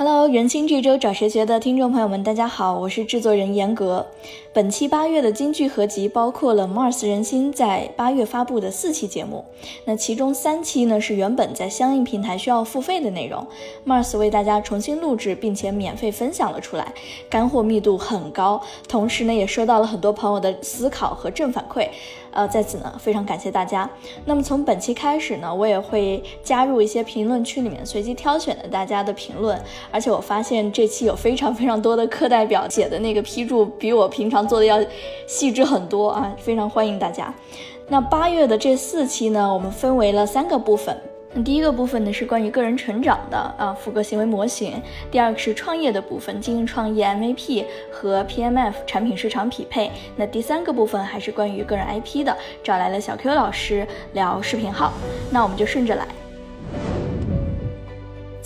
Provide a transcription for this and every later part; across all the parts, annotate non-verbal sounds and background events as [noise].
Hello，人心这周找谁学的听众朋友们，大家好，我是制作人严格。本期八月的金句合集包括了 Mars 人心在八月发布的四期节目，那其中三期呢是原本在相应平台需要付费的内容，Mars 为大家重新录制并且免费分享了出来，干货密度很高，同时呢也收到了很多朋友的思考和正反馈。呃，在此呢，非常感谢大家。那么从本期开始呢，我也会加入一些评论区里面随机挑选的大家的评论，而且我发现这期有非常非常多的课代表写的那个批注，比我平常做的要细致很多啊，非常欢迎大家。那八月的这四期呢，我们分为了三个部分。那第一个部分呢是关于个人成长的啊，副格行为模型。第二个是创业的部分，经营创业 MVP 和 PMF 产品市场匹配。那第三个部分还是关于个人 IP 的，找来了小 Q 老师聊视频号。那我们就顺着来。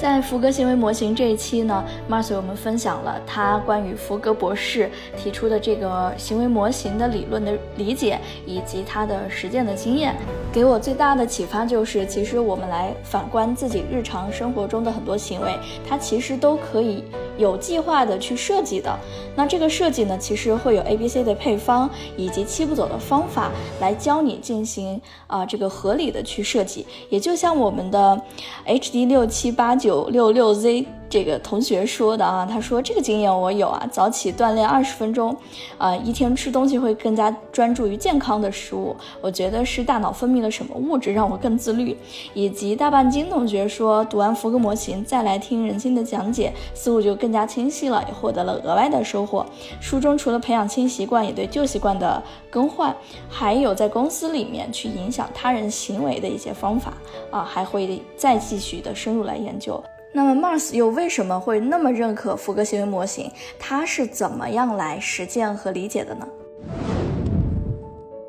在福格行为模型这一期呢，Mars 为我们分享了他关于福格博士提出的这个行为模型的理论的理解，以及他的实践的经验。给我最大的启发就是，其实我们来反观自己日常生活中的很多行为，它其实都可以有计划的去设计的。那这个设计呢，其实会有 A、B、C 的配方，以及七步走的方法来教你进行啊这个合理的去设计。也就像我们的 HD 六七八九六六 Z。这个同学说的啊，他说这个经验我有啊，早起锻炼二十分钟，啊，一天吃东西会更加专注于健康的食物。我觉得是大脑分泌了什么物质让我更自律。以及大半斤同学说，读完福格模型再来听人心的讲解，思路就更加清晰了，也获得了额外的收获。书中除了培养新习惯，也对旧习惯的更换，还有在公司里面去影响他人行为的一些方法啊，还会再继续的深入来研究。那么，Mars 又为什么会那么认可福格行为模型？它是怎么样来实践和理解的呢？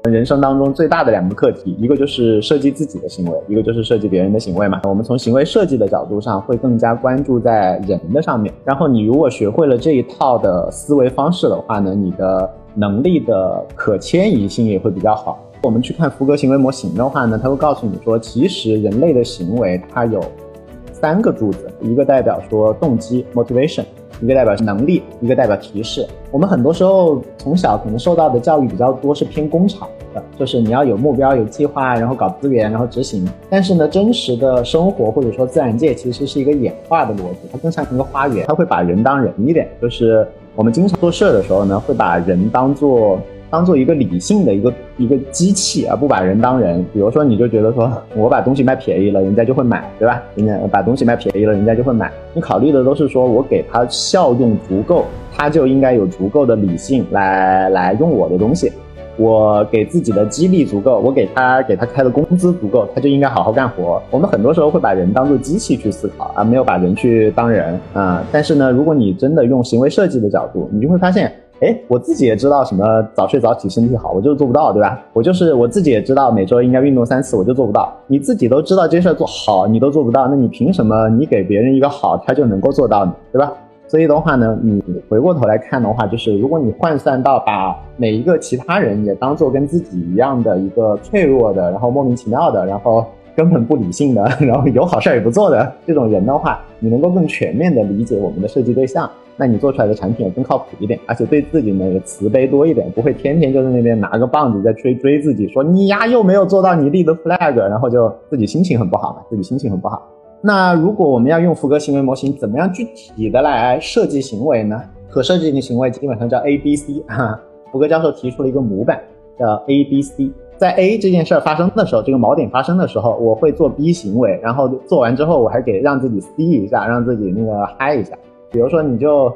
人生当中最大的两个课题，一个就是设计自己的行为，一个就是设计别人的行为嘛。我们从行为设计的角度上，会更加关注在人的上面。然后，你如果学会了这一套的思维方式的话呢，你的能力的可迁移性也会比较好。我们去看福格行为模型的话呢，它会告诉你说，其实人类的行为它有。三个柱子，一个代表说动机 motivation，一个代表能力，一个代表提示。我们很多时候从小可能受到的教育比较多是偏工厂的，就是你要有目标、有计划，然后搞资源，然后执行。但是呢，真实的生活或者说自然界其实是一个演化的逻辑，它更像一个花园，它会把人当人一点。就是我们经常做事的时候呢，会把人当做。当做一个理性的一个一个机器，而不把人当人。比如说，你就觉得说 [laughs] 我把东西卖便宜了，人家就会买，对吧？人家把东西卖便宜了，人家就会买。你考虑的都是说我给他效用足够，他就应该有足够的理性来来用我的东西。我给自己的激励足够，我给他给他开的工资足够，他就应该好好干活。我们很多时候会把人当做机器去思考，而没有把人去当人啊。但是呢，如果你真的用行为设计的角度，你就会发现。哎，我自己也知道什么早睡早起身体好，我就做不到，对吧？我就是我自己也知道每周应该运动三次，我就做不到。你自己都知道这事儿做好，你都做不到，那你凭什么你给别人一个好，他就能够做到呢？对吧？所以的话呢，你回过头来看的话，就是如果你换算到把每一个其他人也当做跟自己一样的一个脆弱的，然后莫名其妙的，然后根本不理性的，[laughs] 然后有好事儿也不做的这种人的话，你能够更全面的理解我们的设计对象。那你做出来的产品也更靠谱一点，而且对自己呢也慈悲多一点，不会天天就在那边拿个棒子在追追自己，说你呀又没有做到你立的 flag，然后就自己心情很不好嘛，自己心情很不好。那如果我们要用福格行为模型，怎么样具体的来设计行为呢？可设计的行为基本上叫 A B C 哈。福格教授提出了一个模板，叫 A B C。在 A 这件事儿发生的时候，这个锚点发生的时候，我会做 B 行为，然后做完之后我还给让自己 C 一下，让自己那个嗨一下。比如说，你就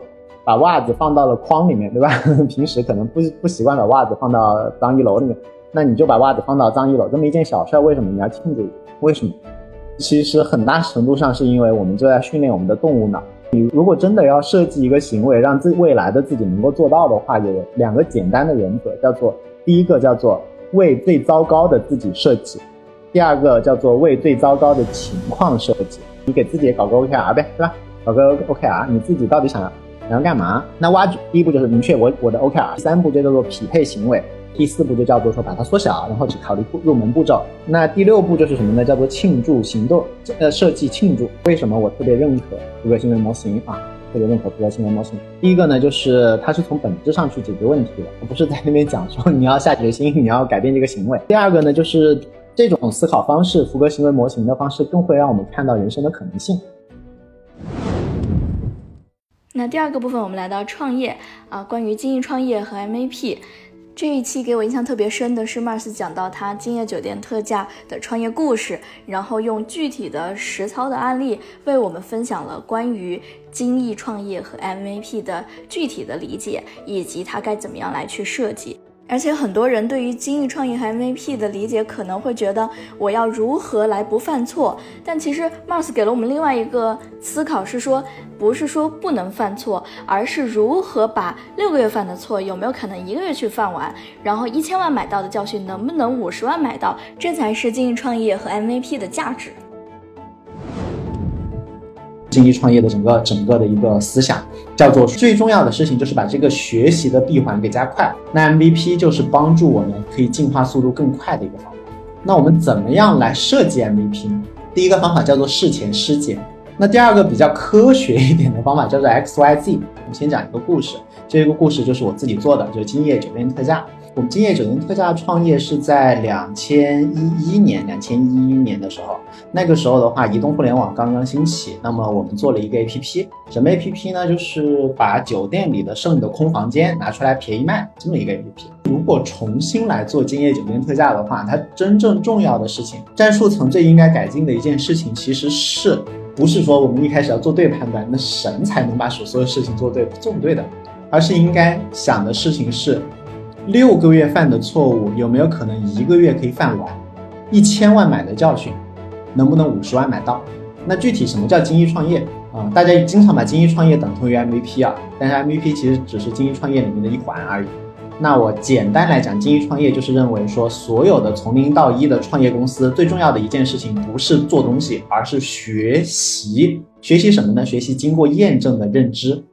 把袜子放到了筐里面，对吧？[laughs] 平时可能不不习惯把袜子放到脏衣篓里面，那你就把袜子放到脏衣篓，这么一件小事儿，为什么你要庆祝？为什么？其实很大程度上是因为我们就在训练我们的动物脑。你如果真的要设计一个行为，让自未来的自己能够做到的话，有两个简单的原则，叫做第一个叫做为最糟糕的自己设计，第二个叫做为最糟糕的情况设计。你给自己也搞个 OKR 呗，对吧？搞个 OKR，你自己到底想要想要干嘛？那挖掘第一步就是明确我我的 OKR，第三步就叫做匹配行为。第四步就叫做说把它缩小，然后只考虑入门步骤。那第六步就是什么呢？叫做庆祝行动，呃，设计庆祝。为什么我特别认可福格行为模型啊？特别认可福格行为模型。第一个呢，就是它是从本质上去解决问题的，而不是在那边讲说你要下决心，你要改变这个行为。第二个呢，就是这种思考方式，福格行为模型的方式，更会让我们看到人生的可能性。那第二个部分，我们来到创业啊，关于精益创业和 MAP 这一期给我印象特别深的是，Mars 讲到他今夜酒店特价的创业故事，然后用具体的实操的案例为我们分享了关于精益创业和 MVP 的具体的理解，以及他该怎么样来去设计。而且很多人对于精益创业和 MVP 的理解可能会觉得我要如何来不犯错，但其实 Mars 给了我们另外一个思考，是说不是说不能犯错，而是如何把六个月犯的错有没有可能一个月去犯完，然后一千万买到的教训能不能五十万买到，这才是精益创业和 MVP 的价值。精益创业的整个整个的一个思想叫做最重要的事情就是把这个学习的闭环给加快。那 MVP 就是帮助我们可以进化速度更快的一个方法。那我们怎么样来设计 MVP？第一个方法叫做事前尸检。那第二个比较科学一点的方法叫做 XYZ。我们先讲一个故事，这个故事就是我自己做的，就是今夜酒店特价。我们今夜酒店特价创业是在两千一一年，两千一一年的时候，那个时候的话，移动互联网刚刚兴起，那么我们做了一个 APP，什么 APP 呢？就是把酒店里的剩的空房间拿出来便宜卖，这么一个 APP。如果重新来做今夜酒店特价的话，它真正重要的事情，战术层最应该改进的一件事情，其实是不是说我们一开始要做对判断，那神才能把所有事情做对，做不对的，而是应该想的事情是。六个月犯的错误有没有可能一个月可以犯完？一千万买的教训，能不能五十万买到？那具体什么叫精益创业啊？大家经常把精益创业等同于 MVP 啊，但是 MVP 其实只是精益创业里面的一环而已。那我简单来讲，精益创业就是认为说，所有的从零到一的创业公司，最重要的一件事情不是做东西，而是学习。学习什么呢？学习经过验证的认知。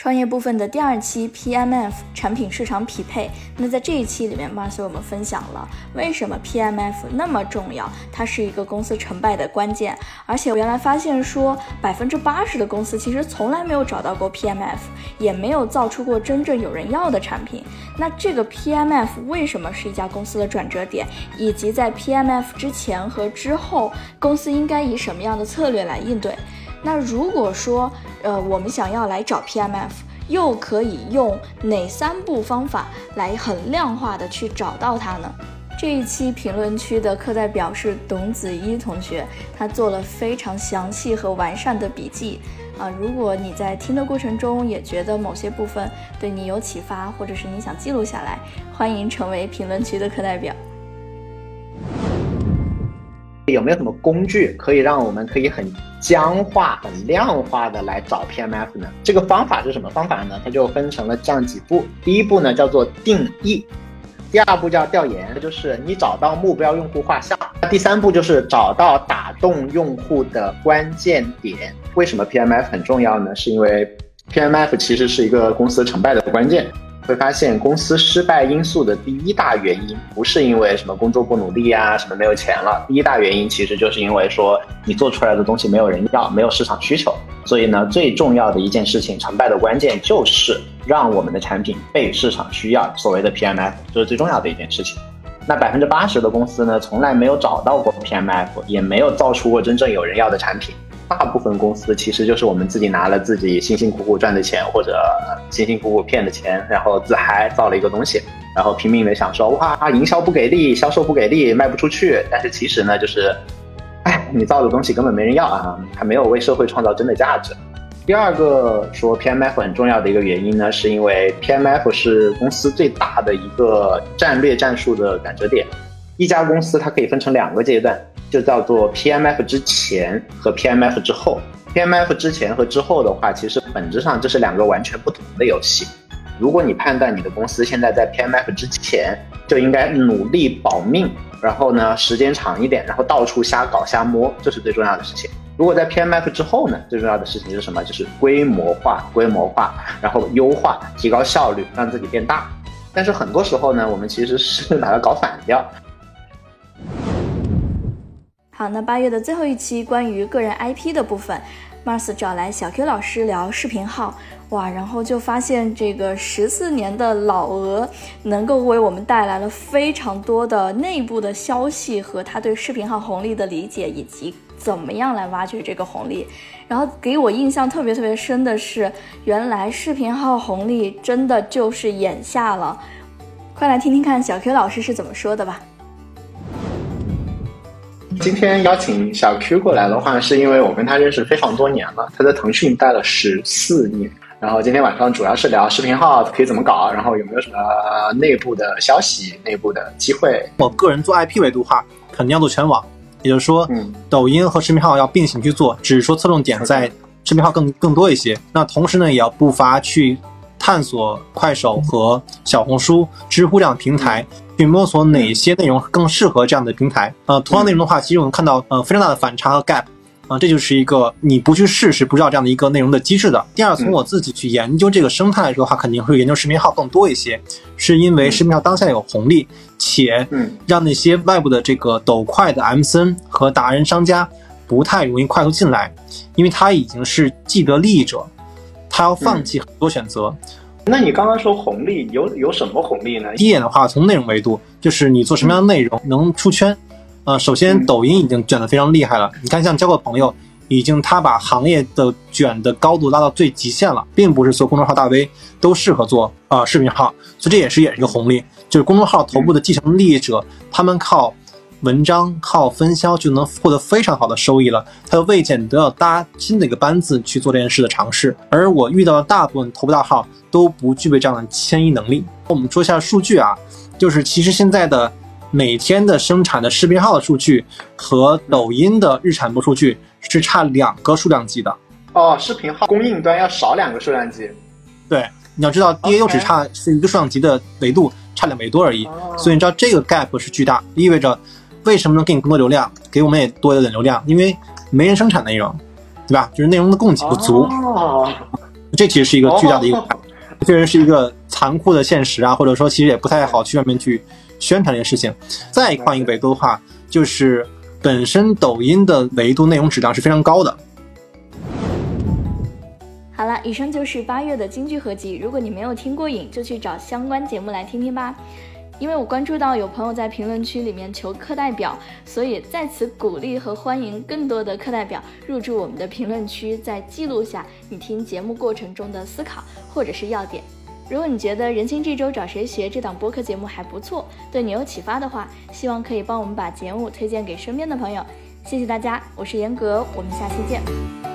创业部分的第二期 PMF 产品市场匹配，那在这一期里面 m a s 我们分享了为什么 PMF 那么重要，它是一个公司成败的关键。而且我原来发现说，百分之八十的公司其实从来没有找到过 PMF，也没有造出过真正有人要的产品。那这个 PMF 为什么是一家公司的转折点，以及在 PMF 之前和之后，公司应该以什么样的策略来应对？那如果说，呃，我们想要来找 PMF，又可以用哪三步方法来很量化的去找到它呢？这一期评论区的课代表是董子一同学，他做了非常详细和完善的笔记啊。如果你在听的过程中也觉得某些部分对你有启发，或者是你想记录下来，欢迎成为评论区的课代表。有没有什么工具可以让我们可以很僵化、很量化的来找 PMF 呢？这个方法是什么方法呢？它就分成了这样几步。第一步呢叫做定义，第二步叫调研，就是你找到目标用户画像。第三步就是找到打动用户的关键点。为什么 PMF 很重要呢？是因为 PMF 其实是一个公司成败的关键。会发现公司失败因素的第一大原因，不是因为什么工作不努力啊，什么没有钱了。第一大原因其实就是因为说你做出来的东西没有人要，没有市场需求。所以呢，最重要的一件事情，成败的关键就是让我们的产品被市场需要。所谓的 PMF，这是最重要的一件事情。那百分之八十的公司呢，从来没有找到过 PMF，也没有造出过真正有人要的产品。大部分公司其实就是我们自己拿了自己辛辛苦苦赚的钱，或者辛辛苦苦骗的钱，然后自嗨造了一个东西，然后拼命的想说哇，营销不给力，销售不给力，卖不出去。但是其实呢，就是，哎，你造的东西根本没人要啊，还没有为社会创造真的价值。第二个说 PMF 很重要的一个原因呢，是因为 PMF 是公司最大的一个战略战术的转折点。一家公司它可以分成两个阶段。就叫做 PMF 之前和 PMF 之后。PMF 之前和之后的话，其实本质上这是两个完全不同的游戏。如果你判断你的公司现在在 PMF 之前就应该努力保命，然后呢时间长一点，然后到处瞎搞瞎摸，这是最重要的事情。如果在 PMF 之后呢，最重要的事情是什么？就是规模化、规模化，然后优化、提高效率，让自己变大。但是很多时候呢，我们其实是 [laughs] 把它搞反掉。好，那八月的最后一期关于个人 IP 的部分，Mars 找来小 Q 老师聊视频号，哇，然后就发现这个十四年的老鹅能够为我们带来了非常多的内部的消息和他对视频号红利的理解，以及怎么样来挖掘这个红利。然后给我印象特别特别深的是，原来视频号红利真的就是眼下了。快来听听看小 Q 老师是怎么说的吧。今天邀请小 Q 过来的话，是因为我跟他认识非常多年了，他在腾讯待了十四年。然后今天晚上主要是聊视频号可以怎么搞，然后有没有什么内部的消息、内部的机会。我个人做 IP 维度的话，肯定要做全网，也就是说，嗯，抖音和视频号要并行去做，只是说侧重点在视频号更更多一些。那同时呢，也要不乏去探索快手和小红书、知乎这样的平台。去摸索哪些内容更适合这样的平台。呃，同样内容的话，其实我们看到呃非常大的反差和 gap，啊，这就是一个你不去试是不知道这样的一个内容的机制的。第二，从我自己去研究这个生态来说的话，肯定会研究视频号更多一些，是因为视频号当下有红利，且让那些外部的这个抖快的 MCN 和达人商家不太容易快速进来，因为他已经是既得利益者，他要放弃很多选择。那你刚刚说红利有有什么红利呢？第一点的话，从内容维度，就是你做什么样的内容能出圈。呃，首先抖音已经卷得非常厉害了。你看，像交个朋友，已经他把行业的卷的高度拉到最极限了，并不是所有公众号大 V 都适合做啊视频号，所以这也是也是一个红利。就是公众号头部的继承利益者，他们靠文章靠分销就能获得非常好的收益了，他就未见得要搭新的一个班子去做这件事的尝试。而我遇到的大部分头部大号。都不具备这样的迁移能力。我们说一下数据啊，就是其实现在的每天的生产的视频号的数据和抖音的日产播数据是差两个数量级的。哦，视频号供应端要少两个数量级。对，你要知道，DAU 只差是一个数量级的维度，差两维多而已。所以你知道这个 gap 是巨大，意味着为什么能给你更多流量，给我们也多一点流量？因为没人生产内容，对吧？就是内容的供给不足。哦，这其实是一个巨大的一个。确实是一个残酷的现实啊，或者说其实也不太好去外面去宣传这件事情。再换一个维度的话，就是本身抖音的维度内容质量是非常高的。好了，以上就是八月的京剧合集。如果你没有听过瘾，就去找相关节目来听听吧。因为我关注到有朋友在评论区里面求课代表，所以在此鼓励和欢迎更多的课代表入驻我们的评论区，再记录下你听节目过程中的思考或者是要点。如果你觉得《人心这周找谁学》这档播客节目还不错，对你有启发的话，希望可以帮我们把节目推荐给身边的朋友。谢谢大家，我是严格，我们下期见。